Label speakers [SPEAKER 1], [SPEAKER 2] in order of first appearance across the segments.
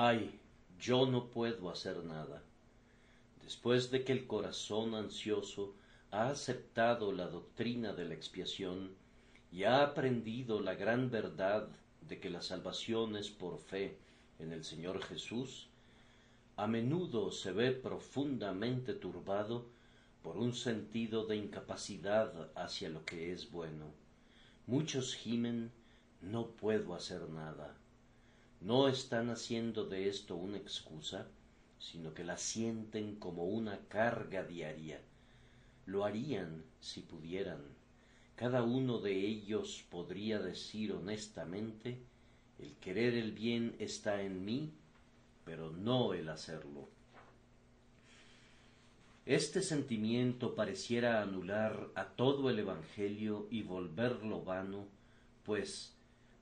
[SPEAKER 1] Ay, yo no puedo hacer nada. Después de que el corazón ansioso ha aceptado la doctrina de la expiación y ha aprendido la gran verdad de que la salvación es por fe en el Señor Jesús, a menudo se ve profundamente turbado por un sentido de incapacidad hacia lo que es bueno. Muchos gimen no puedo hacer nada. No están haciendo de esto una excusa, sino que la sienten como una carga diaria. Lo harían si pudieran. Cada uno de ellos podría decir honestamente el querer el bien está en mí, pero no el hacerlo. Este sentimiento pareciera anular a todo el Evangelio y volverlo vano, pues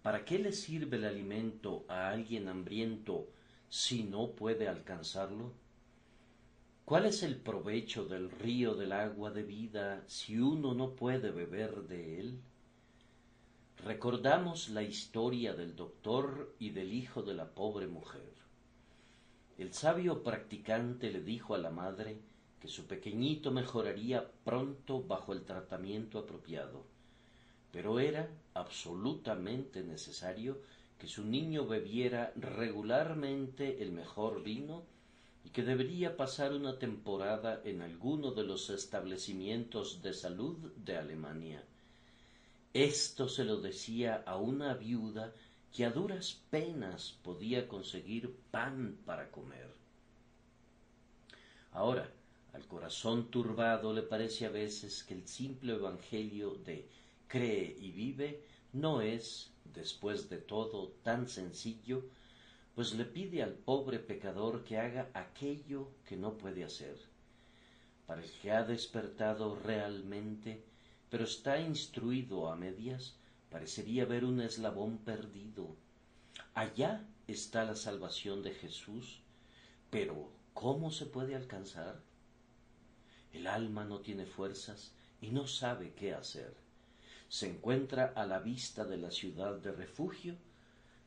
[SPEAKER 1] ¿para qué le sirve el alimento a alguien hambriento si no puede alcanzarlo? ¿Cuál es el provecho del río del agua de vida si uno no puede beber de él? Recordamos la historia del doctor y del hijo de la pobre mujer. El sabio practicante le dijo a la madre que su pequeñito mejoraría pronto bajo el tratamiento apropiado, pero era absolutamente necesario que su niño bebiera regularmente el mejor vino y que debería pasar una temporada en alguno de los establecimientos de salud de Alemania. Esto se lo decía a una viuda que a duras penas podía conseguir pan para comer. Ahora, al corazón turbado le parece a veces que el simple Evangelio de cree y vive no es, después de todo, tan sencillo, pues le pide al pobre pecador que haga aquello que no puede hacer. Para el que ha despertado realmente, pero está instruido a medias, parecería ver un eslabón perdido. Allá está la salvación de Jesús, pero ¿cómo se puede alcanzar? El alma no tiene fuerzas y no sabe qué hacer. Se encuentra a la vista de la ciudad de refugio,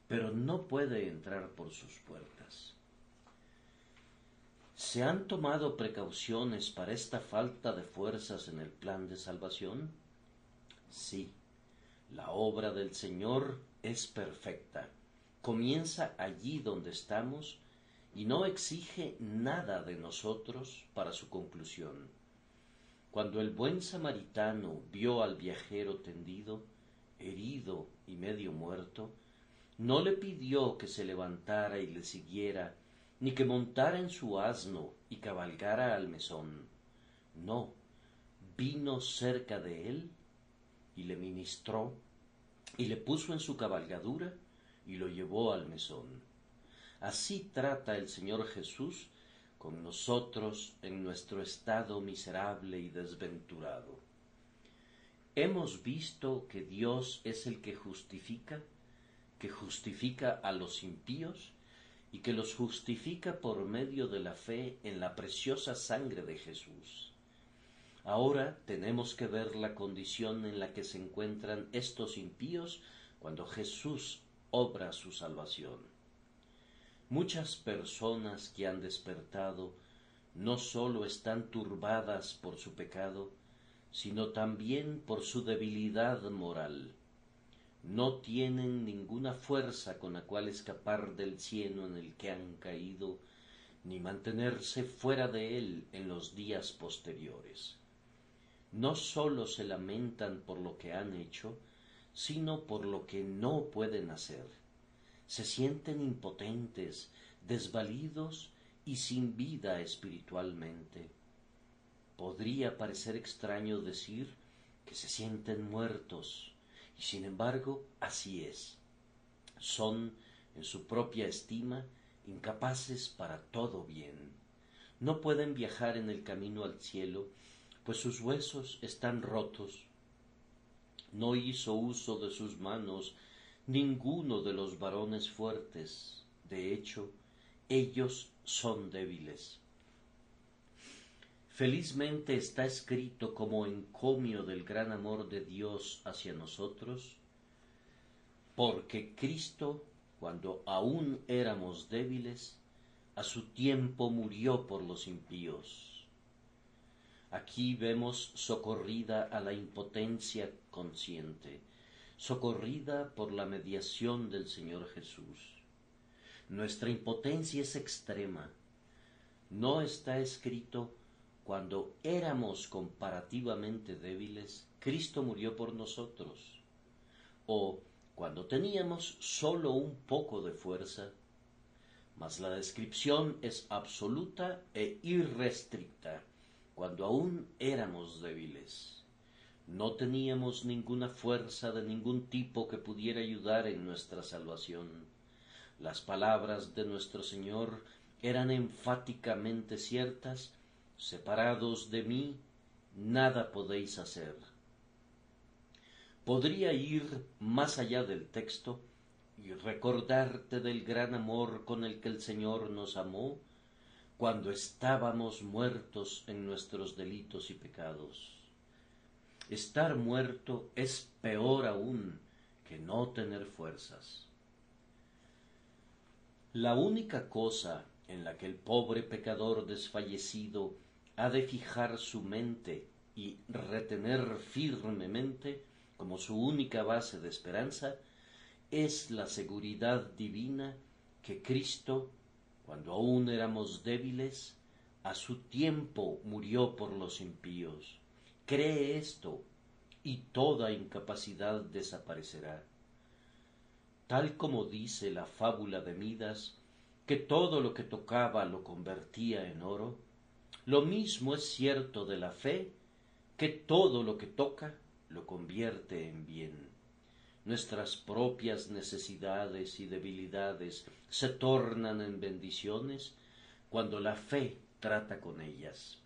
[SPEAKER 1] pero no puede entrar por sus puertas. ¿Se han tomado precauciones para esta falta de fuerzas en el plan de salvación? Sí, la obra del Señor es perfecta. Comienza allí donde estamos y no exige nada de nosotros para su conclusión. Cuando el buen samaritano vio al viajero tendido, herido y medio muerto, no le pidió que se levantara y le siguiera, ni que montara en su asno y cabalgara al mesón. No, vino cerca de él y le ministró y le puso en su cabalgadura y lo llevó al mesón. Así trata el Señor Jesús con nosotros en nuestro estado miserable y desventurado. Hemos visto que Dios es el que justifica, que justifica a los impíos y que los justifica por medio de la fe en la preciosa sangre de Jesús. Ahora tenemos que ver la condición en la que se encuentran estos impíos cuando Jesús obra su salvación. Muchas personas que han despertado no sólo están turbadas por su pecado, sino también por su debilidad moral. No tienen ninguna fuerza con la cual escapar del cielo en el que han caído, ni mantenerse fuera de él en los días posteriores. No sólo se lamentan por lo que han hecho, sino por lo que no pueden hacer se sienten impotentes, desvalidos y sin vida espiritualmente. Podría parecer extraño decir que se sienten muertos, y sin embargo así es. Son, en su propia estima, incapaces para todo bien. No pueden viajar en el camino al cielo, pues sus huesos están rotos. No hizo uso de sus manos ninguno de los varones fuertes, de hecho, ellos son débiles. Felizmente está escrito como encomio del gran amor de Dios hacia nosotros, porque Cristo cuando aún éramos débiles, a su tiempo murió por los impíos. Aquí vemos socorrida a la impotencia consciente, socorrida por la mediación del Señor Jesús. Nuestra impotencia es extrema. No está escrito cuando éramos comparativamente débiles, Cristo murió por nosotros. O cuando teníamos sólo un poco de fuerza, mas la descripción es absoluta e irrestricta, cuando aún éramos débiles. No teníamos ninguna fuerza de ningún tipo que pudiera ayudar en nuestra salvación. Las palabras de nuestro Señor eran enfáticamente ciertas separados de mí, nada podéis hacer. Podría ir más allá del texto y recordarte del gran amor con el que el Señor nos amó cuando estábamos muertos en nuestros delitos y pecados. Estar muerto es peor aún que no tener fuerzas. La única cosa en la que el pobre pecador desfallecido ha de fijar su mente y retener firmemente como su única base de esperanza es la seguridad divina que Cristo, cuando aún éramos débiles, a su tiempo murió por los impíos. Cree esto y toda incapacidad desaparecerá. Tal como dice la fábula de Midas, que todo lo que tocaba lo convertía en oro, lo mismo es cierto de la fe, que todo lo que toca lo convierte en bien. Nuestras propias necesidades y debilidades se tornan en bendiciones cuando la fe trata con ellas.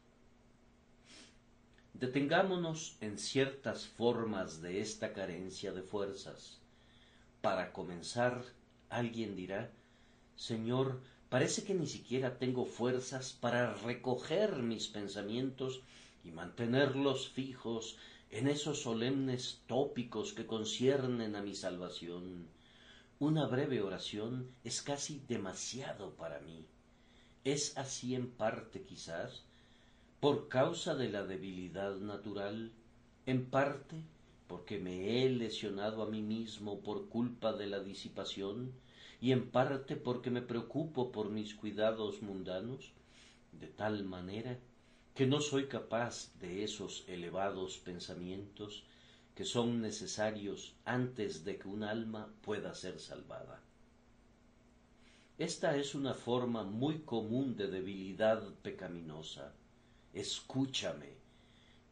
[SPEAKER 1] Detengámonos en ciertas formas de esta carencia de fuerzas. Para comenzar, alguien dirá, Señor, Parece que ni siquiera tengo fuerzas para recoger mis pensamientos y mantenerlos fijos en esos solemnes tópicos que conciernen a mi salvación. Una breve oración es casi demasiado para mí. Es así en parte quizás por causa de la debilidad natural, en parte porque me he lesionado a mí mismo por culpa de la disipación, y en parte porque me preocupo por mis cuidados mundanos, de tal manera que no soy capaz de esos elevados pensamientos que son necesarios antes de que un alma pueda ser salvada. Esta es una forma muy común de debilidad pecaminosa. Escúchame,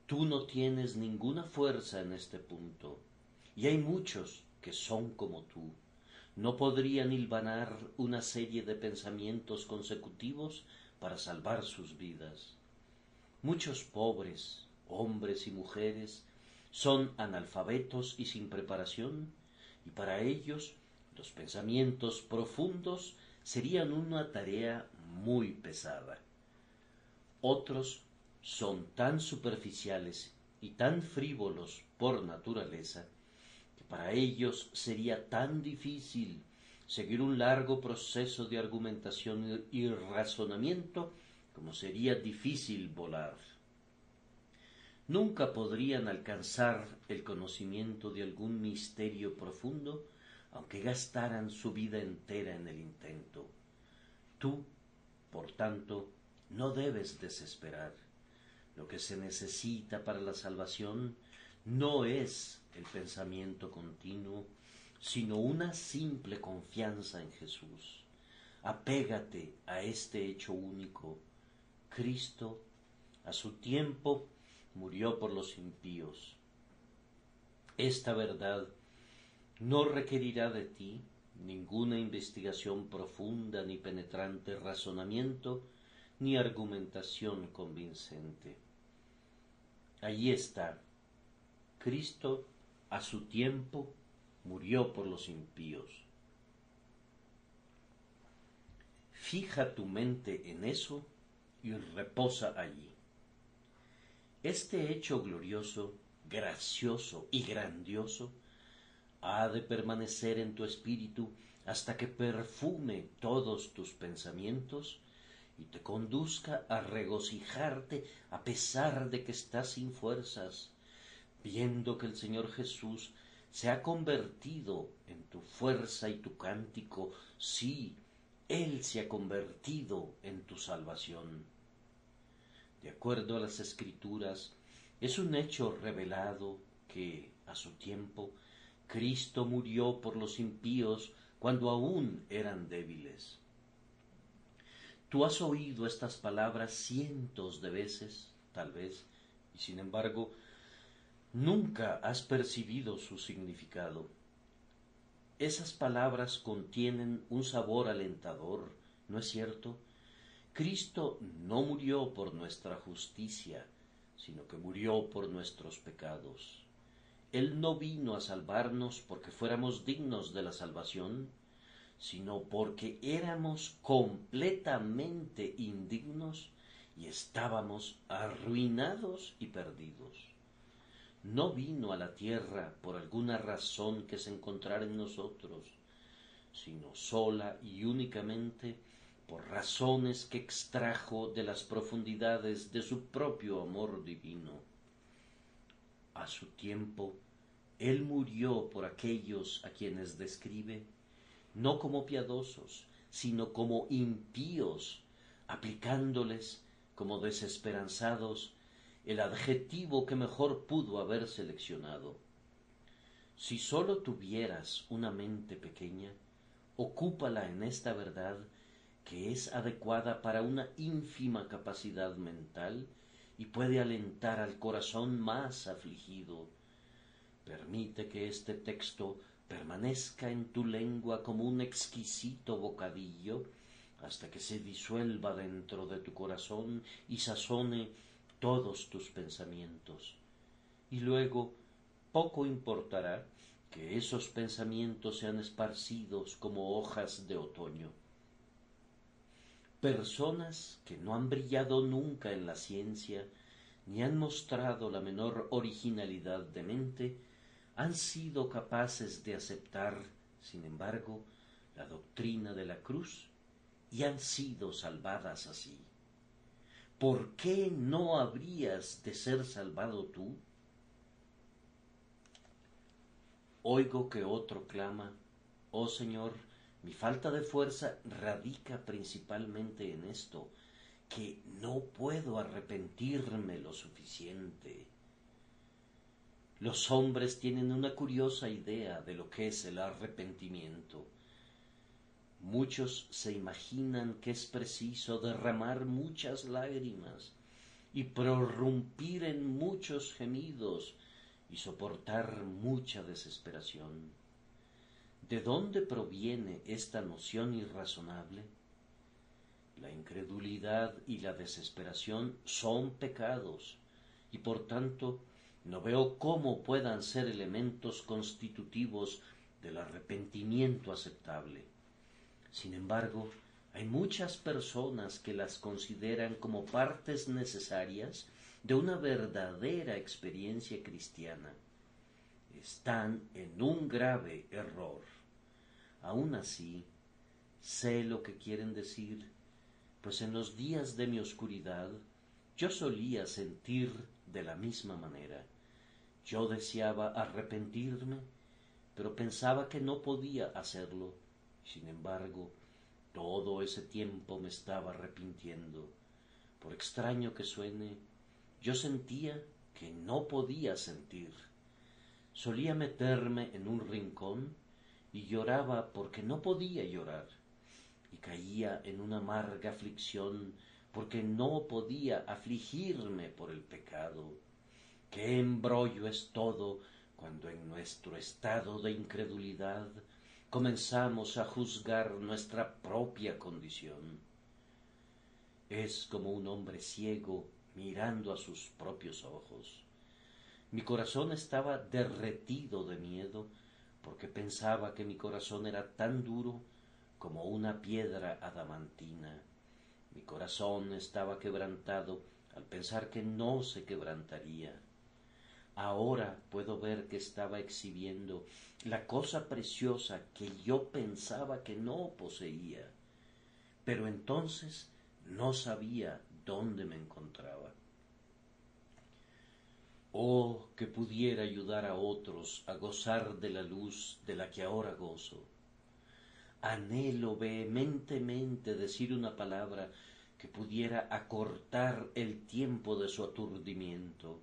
[SPEAKER 1] tú no tienes ninguna fuerza en este punto, y hay muchos que son como tú no podrían hilvanar una serie de pensamientos consecutivos para salvar sus vidas. Muchos pobres, hombres y mujeres, son analfabetos y sin preparación, y para ellos los pensamientos profundos serían una tarea muy pesada. Otros son tan superficiales y tan frívolos por naturaleza para ellos sería tan difícil seguir un largo proceso de argumentación y razonamiento como sería difícil volar. Nunca podrían alcanzar el conocimiento de algún misterio profundo, aunque gastaran su vida entera en el intento. Tú, por tanto, no debes desesperar. Lo que se necesita para la salvación no es el pensamiento continuo, sino una simple confianza en Jesús. Apégate a este hecho único. Cristo, a su tiempo, murió por los impíos. Esta verdad no requerirá de ti ninguna investigación profunda ni penetrante razonamiento ni argumentación convincente. Allí está. Cristo a su tiempo murió por los impíos. Fija tu mente en eso y reposa allí. Este hecho glorioso, gracioso y grandioso ha de permanecer en tu espíritu hasta que perfume todos tus pensamientos y te conduzca a regocijarte a pesar de que estás sin fuerzas, viendo que el Señor Jesús se ha convertido en tu fuerza y tu cántico, sí, Él se ha convertido en tu salvación. De acuerdo a las escrituras, es un hecho revelado que, a su tiempo, Cristo murió por los impíos cuando aún eran débiles. Tú has oído estas palabras cientos de veces, tal vez, y sin embargo, nunca has percibido su significado. Esas palabras contienen un sabor alentador, ¿no es cierto? Cristo no murió por nuestra justicia, sino que murió por nuestros pecados. Él no vino a salvarnos porque fuéramos dignos de la salvación, sino porque éramos completamente indignos y estábamos arruinados y perdidos. No vino a la tierra por alguna razón que se encontrara en nosotros, sino sola y únicamente por razones que extrajo de las profundidades de su propio amor divino. A su tiempo, Él murió por aquellos a quienes describe, no como piadosos, sino como impíos, aplicándoles como desesperanzados el adjetivo que mejor pudo haber seleccionado. Si sólo tuvieras una mente pequeña, ocúpala en esta verdad que es adecuada para una ínfima capacidad mental y puede alentar al corazón más afligido. Permite que este texto permanezca en tu lengua como un exquisito bocadillo hasta que se disuelva dentro de tu corazón y sazone todos tus pensamientos. Y luego poco importará que esos pensamientos sean esparcidos como hojas de otoño. Personas que no han brillado nunca en la ciencia, ni han mostrado la menor originalidad de mente, han sido capaces de aceptar, sin embargo, la doctrina de la cruz y han sido salvadas así. ¿Por qué no habrías de ser salvado tú? Oigo que otro clama, Oh Señor, mi falta de fuerza radica principalmente en esto, que no puedo arrepentirme lo suficiente. Los hombres tienen una curiosa idea de lo que es el arrepentimiento. Muchos se imaginan que es preciso derramar muchas lágrimas y prorrumpir en muchos gemidos y soportar mucha desesperación. ¿De dónde proviene esta noción irrazonable? La incredulidad y la desesperación son pecados y por tanto no veo cómo puedan ser elementos constitutivos del arrepentimiento aceptable. Sin embargo, hay muchas personas que las consideran como partes necesarias de una verdadera experiencia cristiana. Están en un grave error. Aun así, sé lo que quieren decir, pues en los días de mi oscuridad yo solía sentir de la misma manera. Yo deseaba arrepentirme, pero pensaba que no podía hacerlo. Sin embargo, todo ese tiempo me estaba arrepintiendo. Por extraño que suene, yo sentía que no podía sentir. Solía meterme en un rincón y lloraba porque no podía llorar, y caía en una amarga aflicción porque no podía afligirme por el pecado. Qué embrollo es todo cuando en nuestro estado de incredulidad comenzamos a juzgar nuestra propia condición. Es como un hombre ciego mirando a sus propios ojos. Mi corazón estaba derretido de miedo porque pensaba que mi corazón era tan duro como una piedra adamantina. Mi corazón estaba quebrantado al pensar que no se quebrantaría. Ahora puedo ver que estaba exhibiendo la cosa preciosa que yo pensaba que no poseía, pero entonces no sabía dónde me encontraba. Oh, que pudiera ayudar a otros a gozar de la luz de la que ahora gozo. Anhelo vehementemente decir una palabra que pudiera acortar el tiempo de su aturdimiento.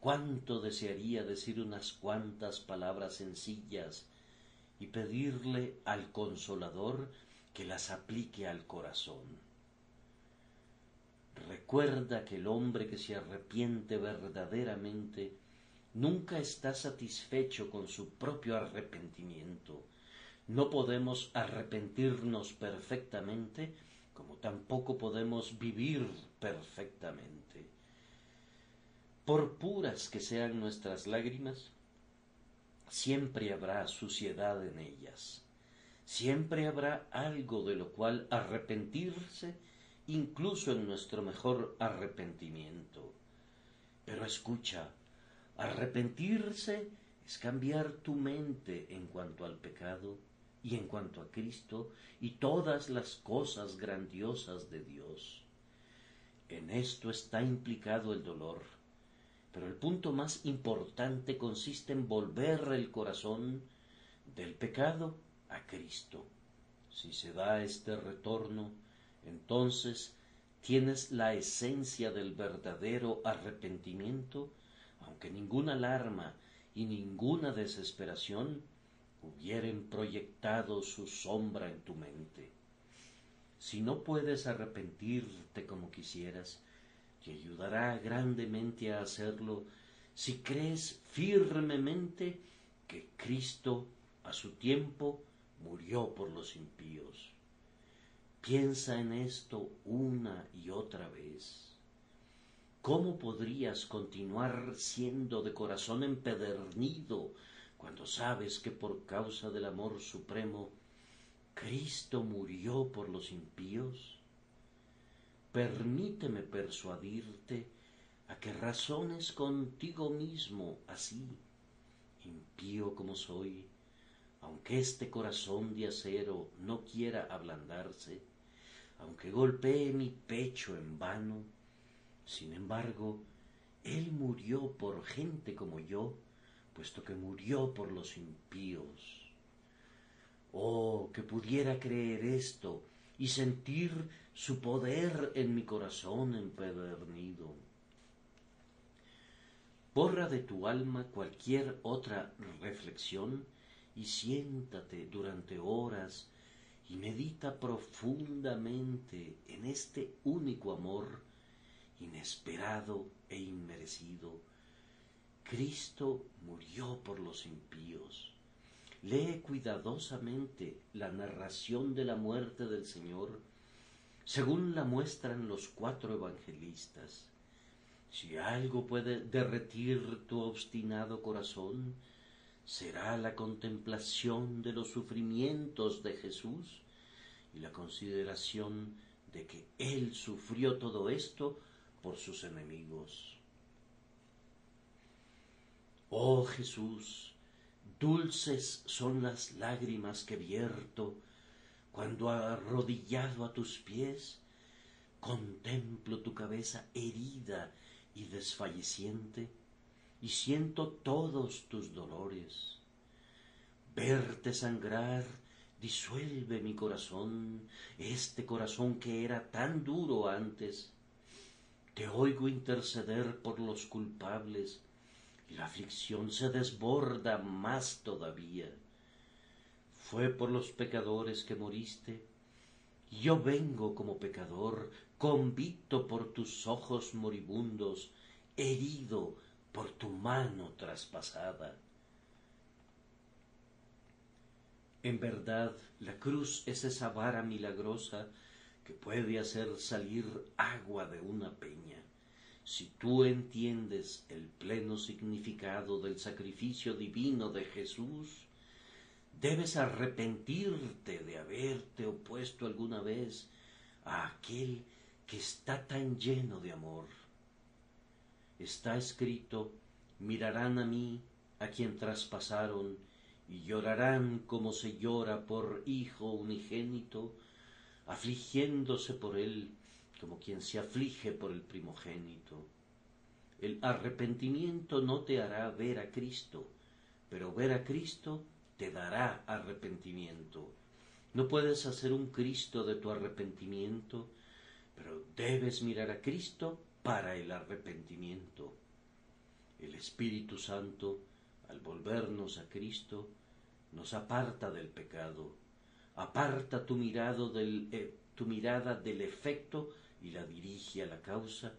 [SPEAKER 1] Cuánto desearía decir unas cuantas palabras sencillas y pedirle al consolador que las aplique al corazón. Recuerda que el hombre que se arrepiente verdaderamente nunca está satisfecho con su propio arrepentimiento. No podemos arrepentirnos perfectamente como tampoco podemos vivir perfectamente. Por puras que sean nuestras lágrimas, siempre habrá suciedad en ellas, siempre habrá algo de lo cual arrepentirse, incluso en nuestro mejor arrepentimiento. Pero escucha, arrepentirse es cambiar tu mente en cuanto al pecado y en cuanto a Cristo y todas las cosas grandiosas de Dios. En esto está implicado el dolor, pero el punto más importante consiste en volver el corazón del pecado a Cristo. Si se da este retorno, entonces tienes la esencia del verdadero arrepentimiento, aunque ninguna alarma y ninguna desesperación hubieren proyectado su sombra en tu mente. Si no puedes arrepentirte como quisieras, ayudará grandemente a hacerlo si crees firmemente que Cristo a su tiempo murió por los impíos. Piensa en esto una y otra vez. ¿Cómo podrías continuar siendo de corazón empedernido cuando sabes que por causa del amor supremo Cristo murió por los impíos? Permíteme persuadirte a que razones contigo mismo así, impío como soy, aunque este corazón de acero no quiera ablandarse, aunque golpee mi pecho en vano, sin embargo, Él murió por gente como yo, puesto que murió por los impíos. Oh, que pudiera creer esto y sentir su poder en mi corazón empedernido. Borra de tu alma cualquier otra reflexión y siéntate durante horas y medita profundamente en este único amor inesperado e inmerecido Cristo murió por los impíos. Lee cuidadosamente la narración de la muerte del Señor según la muestran los cuatro evangelistas. Si algo puede derretir tu obstinado corazón, será la contemplación de los sufrimientos de Jesús y la consideración de que Él sufrió todo esto por sus enemigos. Oh Jesús, dulces son las lágrimas que vierto cuando arrodillado a tus pies contemplo tu cabeza herida y desfalleciente y siento todos tus dolores. Verte sangrar disuelve mi corazón, este corazón que era tan duro antes. Te oigo interceder por los culpables, la aflicción se desborda más todavía. Fue por los pecadores que moriste. Yo vengo como pecador, convicto por tus ojos moribundos, herido por tu mano traspasada. En verdad, la cruz es esa vara milagrosa que puede hacer salir agua de una peña. Si tú entiendes el pleno significado del sacrificio divino de Jesús, debes arrepentirte de haberte opuesto alguna vez a aquel que está tan lleno de amor. Está escrito mirarán a mí, a quien traspasaron, y llorarán como se llora por hijo unigénito, afligiéndose por él como quien se aflige por el primogénito. El arrepentimiento no te hará ver a Cristo, pero ver a Cristo te dará arrepentimiento. No puedes hacer un Cristo de tu arrepentimiento, pero debes mirar a Cristo para el arrepentimiento. El Espíritu Santo, al volvernos a Cristo, nos aparta del pecado, aparta tu, mirado del, eh, tu mirada del efecto y la dirige a la causa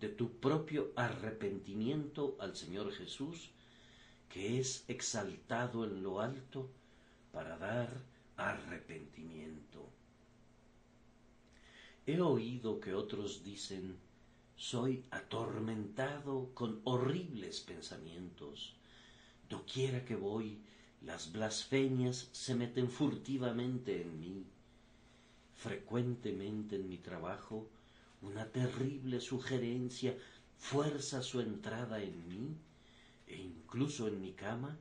[SPEAKER 1] de tu propio arrepentimiento al Señor Jesús, que es exaltado en lo alto para dar arrepentimiento. He oído que otros dicen, soy atormentado con horribles pensamientos. Doquiera que voy, las blasfemias se meten furtivamente en mí. Frecuentemente en mi trabajo, una terrible sugerencia fuerza su entrada en mí, e incluso en mi cama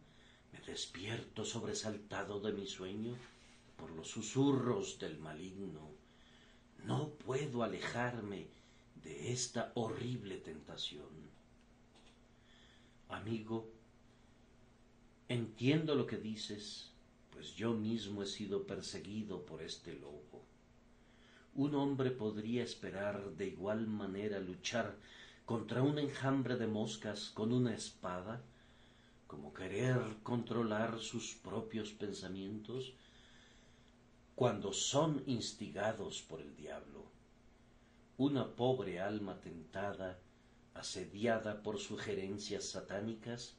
[SPEAKER 1] me despierto sobresaltado de mi sueño por los susurros del maligno. No puedo alejarme de esta horrible tentación. Amigo, entiendo lo que dices, pues yo mismo he sido perseguido por este lobo. Un hombre podría esperar de igual manera luchar contra un enjambre de moscas con una espada, como querer controlar sus propios pensamientos cuando son instigados por el diablo. Una pobre alma tentada, asediada por sugerencias satánicas,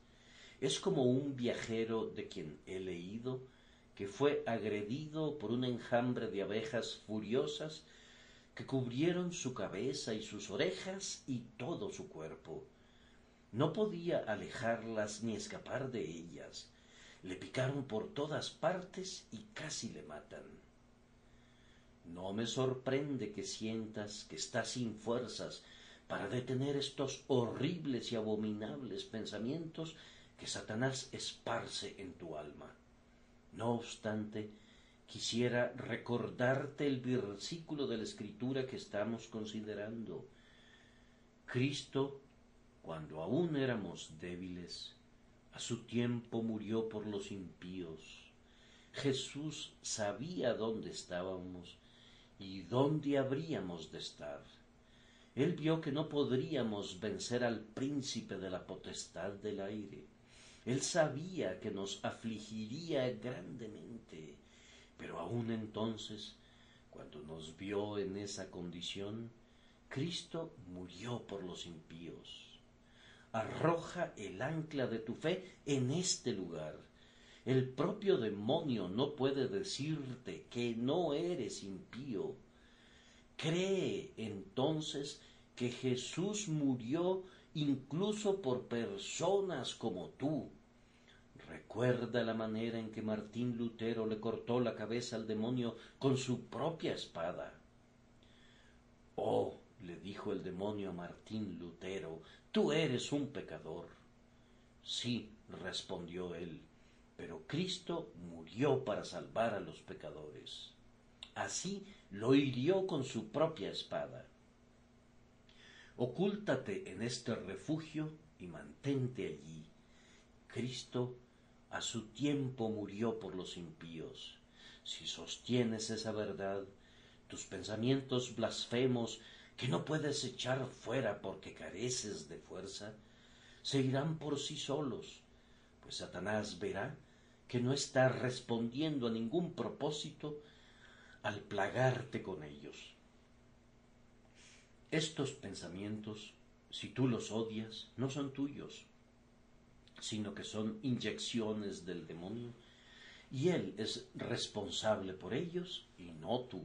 [SPEAKER 1] es como un viajero de quien he leído que fue agredido por un enjambre de abejas furiosas que cubrieron su cabeza y sus orejas y todo su cuerpo. No podía alejarlas ni escapar de ellas. Le picaron por todas partes y casi le matan. No me sorprende que sientas que estás sin fuerzas para detener estos horribles y abominables pensamientos que Satanás esparce en tu alma. No obstante, quisiera recordarte el versículo de la escritura que estamos considerando. Cristo, cuando aún éramos débiles, a su tiempo murió por los impíos. Jesús sabía dónde estábamos y dónde habríamos de estar. Él vio que no podríamos vencer al príncipe de la potestad del aire él sabía que nos afligiría grandemente, pero aun entonces, cuando nos vio en esa condición, Cristo murió por los impíos. Arroja el ancla de tu fe en este lugar. El propio demonio no puede decirte que no eres impío. Cree entonces que Jesús murió incluso por personas como tú. Recuerda la manera en que Martín Lutero le cortó la cabeza al demonio con su propia espada. Oh, le dijo el demonio a Martín Lutero, tú eres un pecador. Sí, respondió él, pero Cristo murió para salvar a los pecadores. Así lo hirió con su propia espada. Ocúltate en este refugio y mantente allí. Cristo a su tiempo murió por los impíos. Si sostienes esa verdad, tus pensamientos blasfemos que no puedes echar fuera porque careces de fuerza, se irán por sí solos, pues Satanás verá que no está respondiendo a ningún propósito al plagarte con ellos. Estos pensamientos, si tú los odias, no son tuyos, sino que son inyecciones del demonio, y él es responsable por ellos y no tú.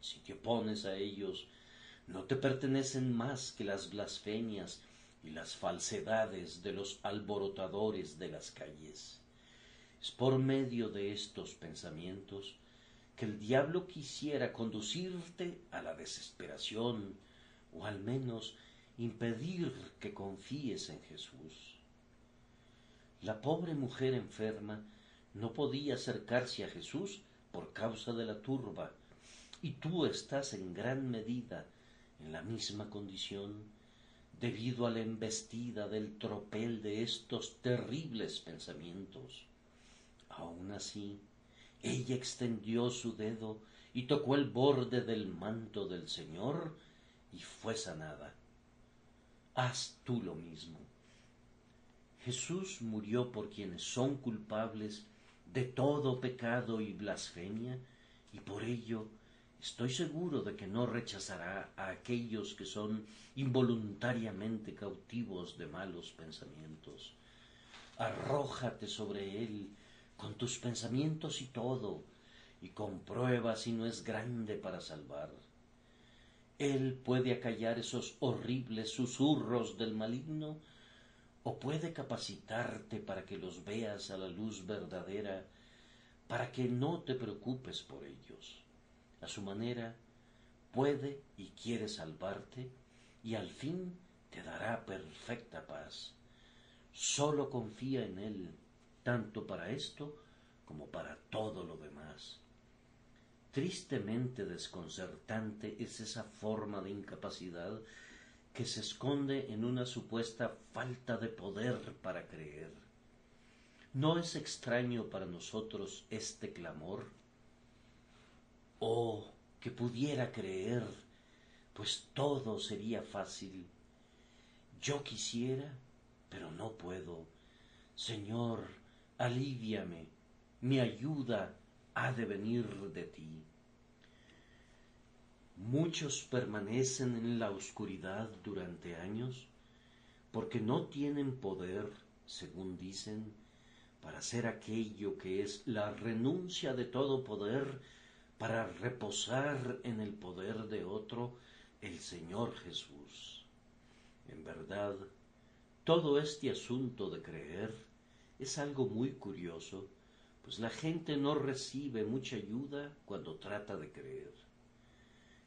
[SPEAKER 1] Si te opones a ellos, no te pertenecen más que las blasfemias y las falsedades de los alborotadores de las calles. Es por medio de estos pensamientos que el diablo quisiera conducirte a la desesperación o al menos impedir que confíes en Jesús. La pobre mujer enferma no podía acercarse a Jesús por causa de la turba, y tú estás en gran medida en la misma condición debido a la embestida del tropel de estos terribles pensamientos. Aun así, ella extendió su dedo y tocó el borde del manto del Señor y fue sanada. Haz tú lo mismo. Jesús murió por quienes son culpables de todo pecado y blasfemia, y por ello estoy seguro de que no rechazará a aquellos que son involuntariamente cautivos de malos pensamientos. Arrójate sobre él con tus pensamientos y todo, y comprueba si no es grande para salvar. Él puede acallar esos horribles susurros del maligno, o puede capacitarte para que los veas a la luz verdadera, para que no te preocupes por ellos. A su manera, puede y quiere salvarte, y al fin te dará perfecta paz. Solo confía en Él, tanto para esto como para todo lo demás. Tristemente desconcertante es esa forma de incapacidad que se esconde en una supuesta falta de poder para creer. ¿No es extraño para nosotros este clamor? Oh, que pudiera creer, pues todo sería fácil. Yo quisiera, pero no puedo. Señor, aliviame, mi ayuda ha de venir de ti. Muchos permanecen en la oscuridad durante años porque no tienen poder, según dicen, para hacer aquello que es la renuncia de todo poder para reposar en el poder de otro, el Señor Jesús. En verdad, todo este asunto de creer es algo muy curioso pues la gente no recibe mucha ayuda cuando trata de creer.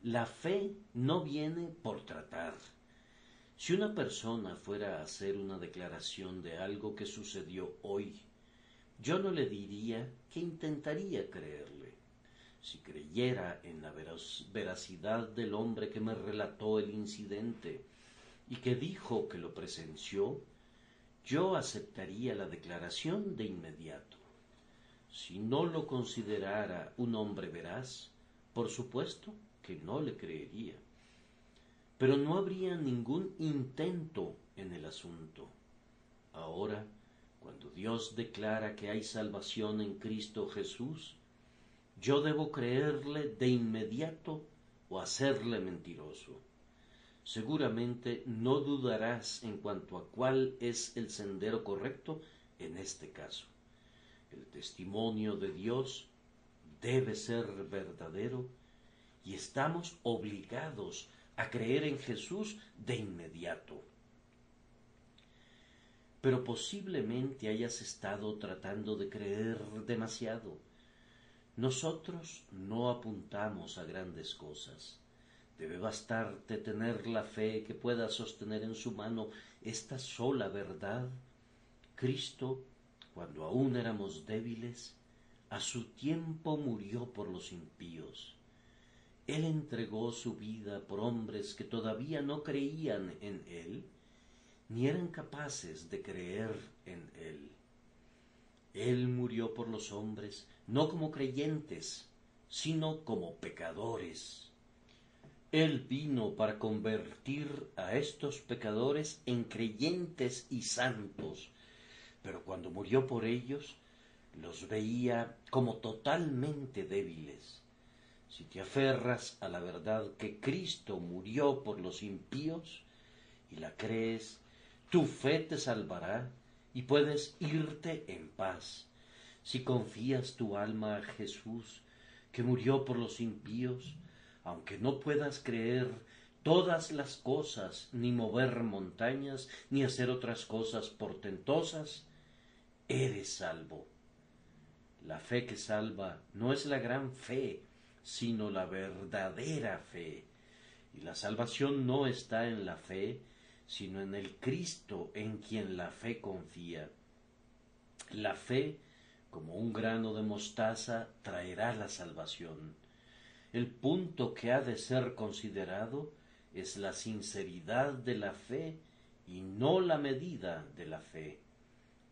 [SPEAKER 1] La fe no viene por tratar. Si una persona fuera a hacer una declaración de algo que sucedió hoy, yo no le diría que intentaría creerle. Si creyera en la veracidad del hombre que me relató el incidente y que dijo que lo presenció, yo aceptaría la declaración de inmediato. Si no lo considerara un hombre veraz, por supuesto que no le creería. Pero no habría ningún intento en el asunto. Ahora, cuando Dios declara que hay salvación en Cristo Jesús, yo debo creerle de inmediato o hacerle mentiroso. Seguramente no dudarás en cuanto a cuál es el sendero correcto en este caso. El testimonio de Dios debe ser verdadero y estamos obligados a creer en Jesús de inmediato. Pero posiblemente hayas estado tratando de creer demasiado. Nosotros no apuntamos a grandes cosas. Debe bastarte tener la fe que pueda sostener en su mano esta sola verdad. Cristo cuando aún éramos débiles, a su tiempo murió por los impíos. Él entregó su vida por hombres que todavía no creían en Él, ni eran capaces de creer en Él. Él murió por los hombres, no como creyentes, sino como pecadores. Él vino para convertir a estos pecadores en creyentes y santos, pero cuando murió por ellos, los veía como totalmente débiles. Si te aferras a la verdad que Cristo murió por los impíos y la crees, tu fe te salvará y puedes irte en paz. Si confías tu alma a Jesús, que murió por los impíos, aunque no puedas creer todas las cosas, ni mover montañas, ni hacer otras cosas portentosas, eres salvo. La fe que salva no es la gran fe, sino la verdadera fe. Y la salvación no está en la fe, sino en el Cristo en quien la fe confía. La fe, como un grano de mostaza, traerá la salvación. El punto que ha de ser considerado es la sinceridad de la fe y no la medida de la fe.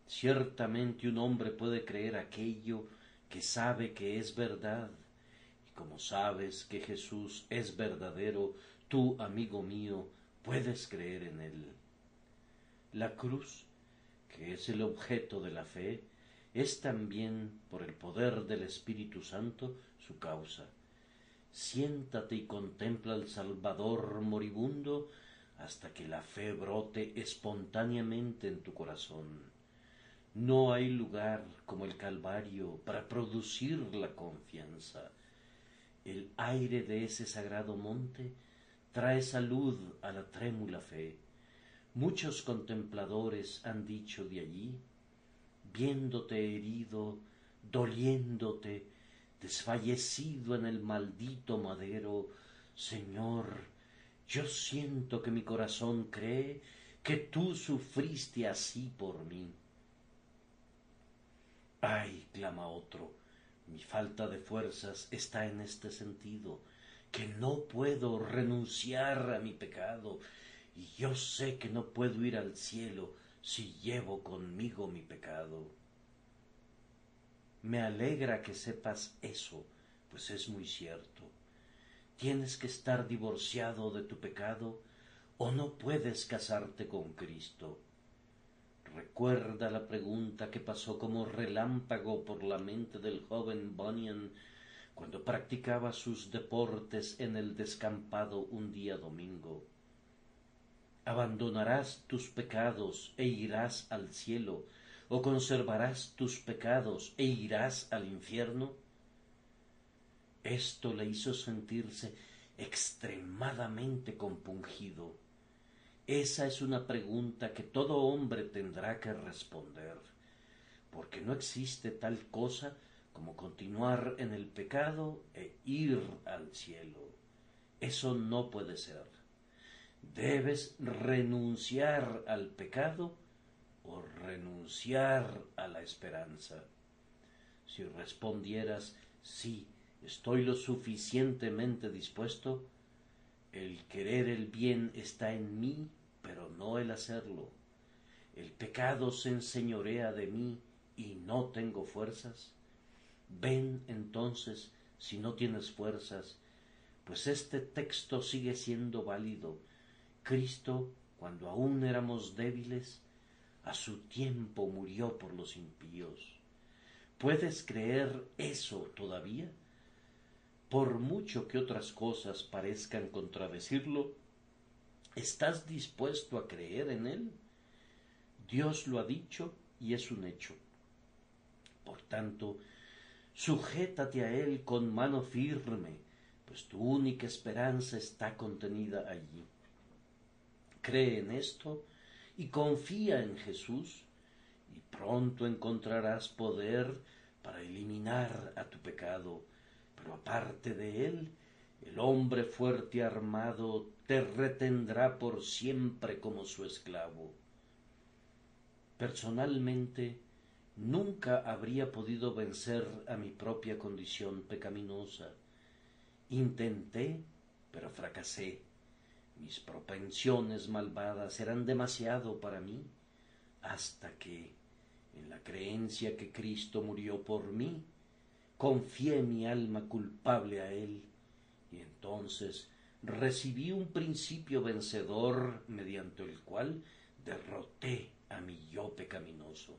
[SPEAKER 1] Ciertamente un hombre puede creer aquello que sabe que es verdad, y como sabes que Jesús es verdadero, tú, amigo mío, puedes creer en él. La cruz, que es el objeto de la fe, es también, por el poder del Espíritu Santo, su causa. Siéntate y contempla al Salvador moribundo hasta que la fe brote espontáneamente en tu corazón. No hay lugar como el Calvario para producir la confianza. El aire de ese sagrado monte trae salud a la trémula fe. Muchos contempladores han dicho de allí, viéndote herido, doliéndote, desfallecido en el maldito madero, Señor, yo siento que mi corazón cree que tú sufriste así por mí. Ay, clama otro, mi falta de fuerzas está en este sentido, que no puedo renunciar a mi pecado, y yo sé que no puedo ir al cielo si llevo conmigo mi pecado. Me alegra que sepas eso, pues es muy cierto. Tienes que estar divorciado de tu pecado o no puedes casarte con Cristo. Recuerda la pregunta que pasó como relámpago por la mente del joven Bunyan cuando practicaba sus deportes en el descampado un día domingo. ¿Abandonarás tus pecados e irás al cielo, o conservarás tus pecados e irás al infierno? Esto le hizo sentirse extremadamente compungido. Esa es una pregunta que todo hombre tendrá que responder, porque no existe tal cosa como continuar en el pecado e ir al cielo. Eso no puede ser. Debes renunciar al pecado renunciar a la esperanza. Si respondieras sí, estoy lo suficientemente dispuesto, el querer el bien está en mí, pero no el hacerlo. El pecado se enseñorea de mí y no tengo fuerzas. Ven entonces si no tienes fuerzas, pues este texto sigue siendo válido. Cristo, cuando aún éramos débiles, a su tiempo murió por los impíos. ¿Puedes creer eso todavía? Por mucho que otras cosas parezcan contradecirlo, ¿estás dispuesto a creer en él? Dios lo ha dicho y es un hecho. Por tanto, Sujétate a él con mano firme, pues tu única esperanza está contenida allí. Cree en esto y confía en Jesús, y pronto encontrarás poder para eliminar a tu pecado, pero aparte de él, el hombre fuerte armado te retendrá por siempre como su esclavo. Personalmente, nunca habría podido vencer a mi propia condición pecaminosa. Intenté, pero fracasé. Mis propensiones malvadas eran demasiado para mí, hasta que, en la creencia que Cristo murió por mí, confié mi alma culpable a Él, y entonces recibí un principio vencedor mediante el cual derroté a mi yo pecaminoso.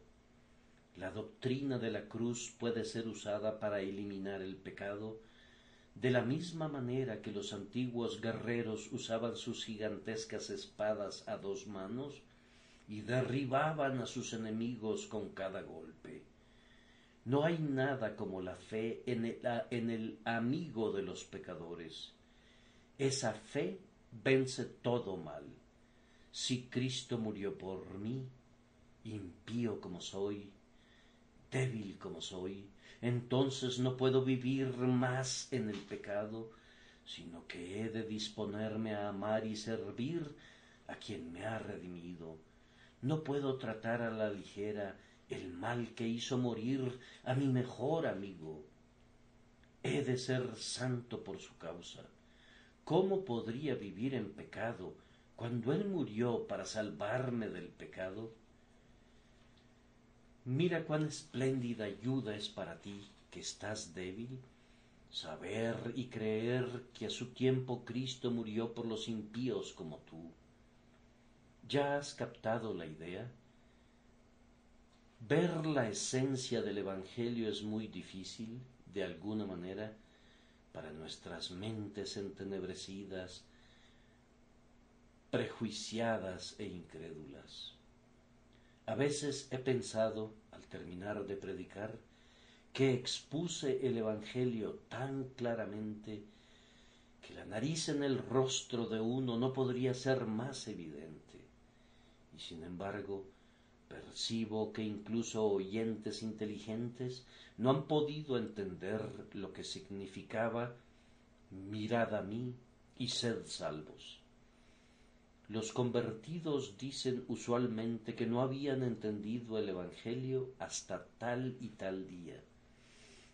[SPEAKER 1] La doctrina de la cruz puede ser usada para eliminar el pecado de la misma manera que los antiguos guerreros usaban sus gigantescas espadas a dos manos y derribaban a sus enemigos con cada golpe. No hay nada como la fe en el, en el amigo de los pecadores. Esa fe vence todo mal. Si Cristo murió por mí, impío como soy, débil como soy, entonces no puedo vivir más en el pecado, sino que he de disponerme a amar y servir a quien me ha redimido. No puedo tratar a la ligera el mal que hizo morir a mi mejor amigo. He de ser santo por su causa. ¿Cómo podría vivir en pecado cuando Él murió para salvarme del pecado? Mira cuán espléndida ayuda es para ti que estás débil, saber y creer que a su tiempo Cristo murió por los impíos como tú. ¿Ya has captado la idea? Ver la esencia del Evangelio es muy difícil, de alguna manera, para nuestras mentes entenebrecidas, prejuiciadas e incrédulas. A veces he pensado, al terminar de predicar, que expuse el Evangelio tan claramente que la nariz en el rostro de uno no podría ser más evidente. Y sin embargo, percibo que incluso oyentes inteligentes no han podido entender lo que significaba mirad a mí y sed salvos. Los convertidos dicen usualmente que no habían entendido el Evangelio hasta tal y tal día,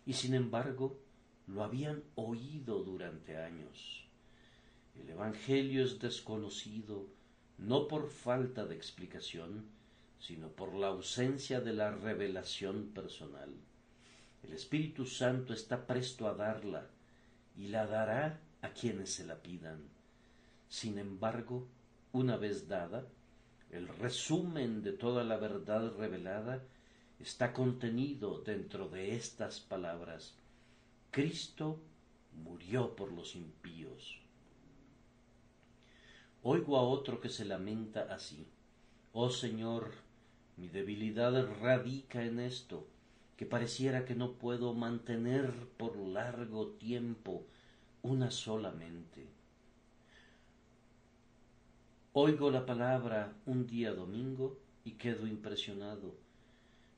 [SPEAKER 1] y sin embargo lo habían oído durante años. El Evangelio es desconocido no por falta de explicación, sino por la ausencia de la revelación personal. El Espíritu Santo está presto a darla y la dará a quienes se la pidan. Sin embargo, una vez dada, el resumen de toda la verdad revelada está contenido dentro de estas palabras. Cristo murió por los impíos. Oigo a otro que se lamenta así. Oh Señor, mi debilidad radica en esto, que pareciera que no puedo mantener por largo tiempo una sola mente. Oigo la palabra un día domingo y quedo impresionado,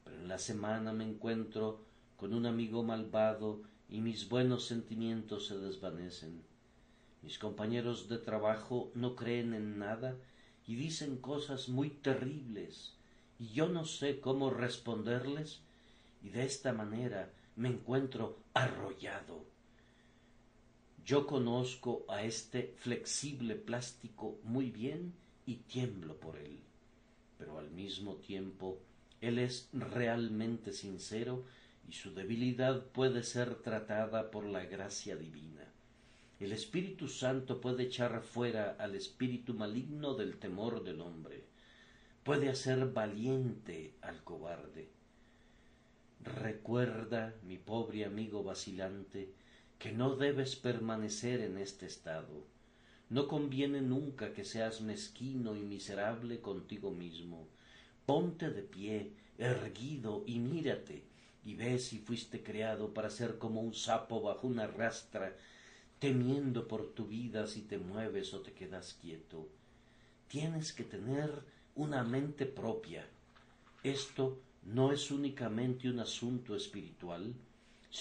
[SPEAKER 1] pero en la semana me encuentro con un amigo malvado y mis buenos sentimientos se desvanecen. Mis compañeros de trabajo no creen en nada y dicen cosas muy terribles, y yo no sé cómo responderles, y de esta manera me encuentro arrollado. Yo conozco a este flexible plástico muy bien y tiemblo por él, pero al mismo tiempo él es realmente sincero y su debilidad puede ser tratada por la gracia divina. El Espíritu Santo puede echar fuera al espíritu maligno del temor del hombre, puede hacer valiente al cobarde. Recuerda, mi pobre amigo vacilante, que no debes permanecer en este estado. No conviene nunca que seas mezquino y miserable contigo mismo. Ponte de pie, erguido, y mírate, y ve si fuiste creado para ser como un sapo bajo una rastra, temiendo por tu vida si te mueves o te quedas quieto. Tienes que tener una mente propia. Esto no es únicamente un asunto espiritual,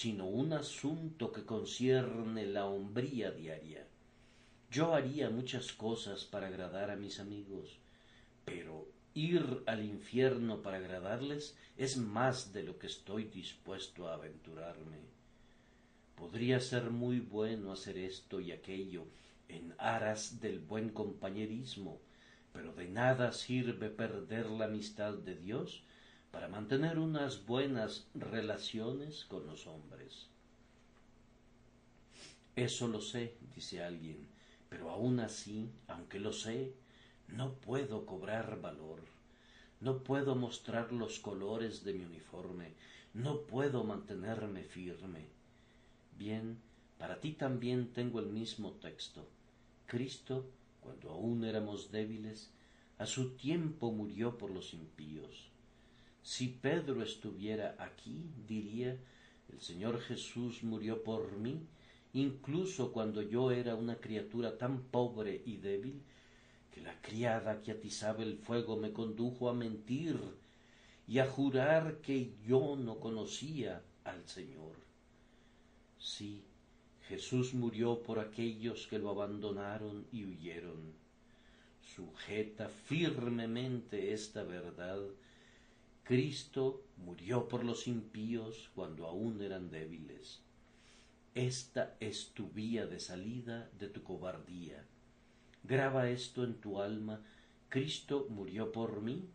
[SPEAKER 1] sino un asunto que concierne la hombría diaria. Yo haría muchas cosas para agradar a mis amigos, pero ir al infierno para agradarles es más de lo que estoy dispuesto a aventurarme. Podría ser muy bueno hacer esto y aquello en aras del buen compañerismo, pero de nada sirve perder la amistad de Dios para mantener unas buenas relaciones con los hombres. Eso lo sé, dice alguien, pero aún así, aunque lo sé, no puedo cobrar valor, no puedo mostrar los colores de mi uniforme, no puedo mantenerme firme. Bien, para ti también tengo el mismo texto. Cristo, cuando aún éramos débiles, a su tiempo murió por los impíos. Si Pedro estuviera aquí, diría, el Señor Jesús murió por mí, incluso cuando yo era una criatura tan pobre y débil, que la criada que atizaba el fuego me condujo a mentir y a jurar que yo no conocía al Señor. Sí, Jesús murió por aquellos que lo abandonaron y huyeron. Sujeta firmemente esta verdad. Cristo murió por los impíos cuando aún eran débiles. Esta es tu vía de salida de tu cobardía. Graba esto en tu alma. Cristo murió por mí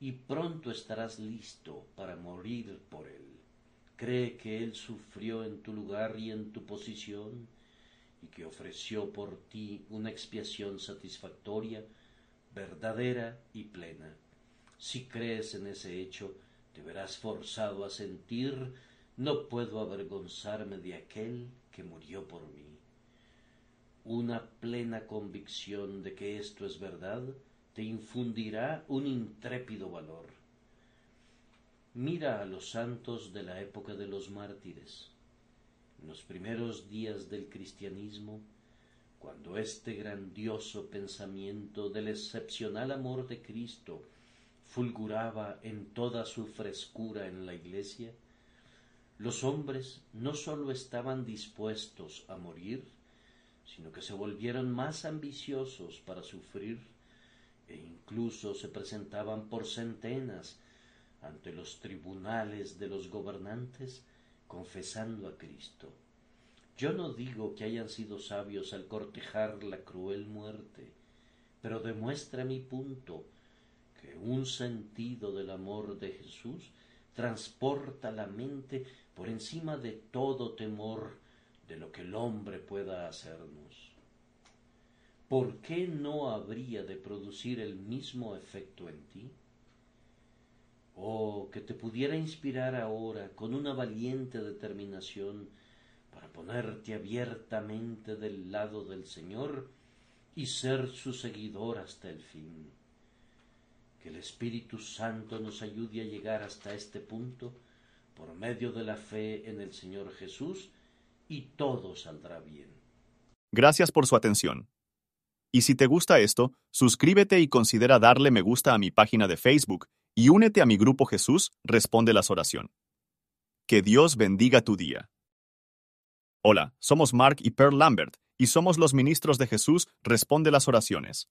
[SPEAKER 1] y pronto estarás listo para morir por él. Cree que él sufrió en tu lugar y en tu posición y que ofreció por ti una expiación satisfactoria, verdadera y plena. Si crees en ese hecho, te verás forzado a sentir no puedo avergonzarme de aquel que murió por mí. Una plena convicción de que esto es verdad te infundirá un intrépido valor. Mira a los santos de la época de los mártires en los primeros días del cristianismo, cuando este grandioso pensamiento del excepcional amor de Cristo fulguraba en toda su frescura en la iglesia, los hombres no sólo estaban dispuestos a morir, sino que se volvieron más ambiciosos para sufrir e incluso se presentaban por centenas ante los tribunales de los gobernantes confesando a Cristo. Yo no digo que hayan sido sabios al cortejar la cruel muerte, pero demuestra mi punto que un sentido del amor de Jesús transporta la mente por encima de todo temor de lo que el hombre pueda hacernos. ¿Por qué no habría de producir el mismo efecto en ti? Oh, que te pudiera inspirar ahora con una valiente determinación para ponerte abiertamente del lado del Señor y ser su seguidor hasta el fin. Que el Espíritu Santo nos ayude a llegar hasta este punto por medio de la fe en el Señor Jesús y todo saldrá bien.
[SPEAKER 2] Gracias por su atención. Y si te gusta esto, suscríbete y considera darle me gusta a mi página de Facebook y únete a mi grupo Jesús Responde las Oración. Que Dios bendiga tu día. Hola, somos Mark y Pearl Lambert y somos los ministros de Jesús Responde las Oraciones.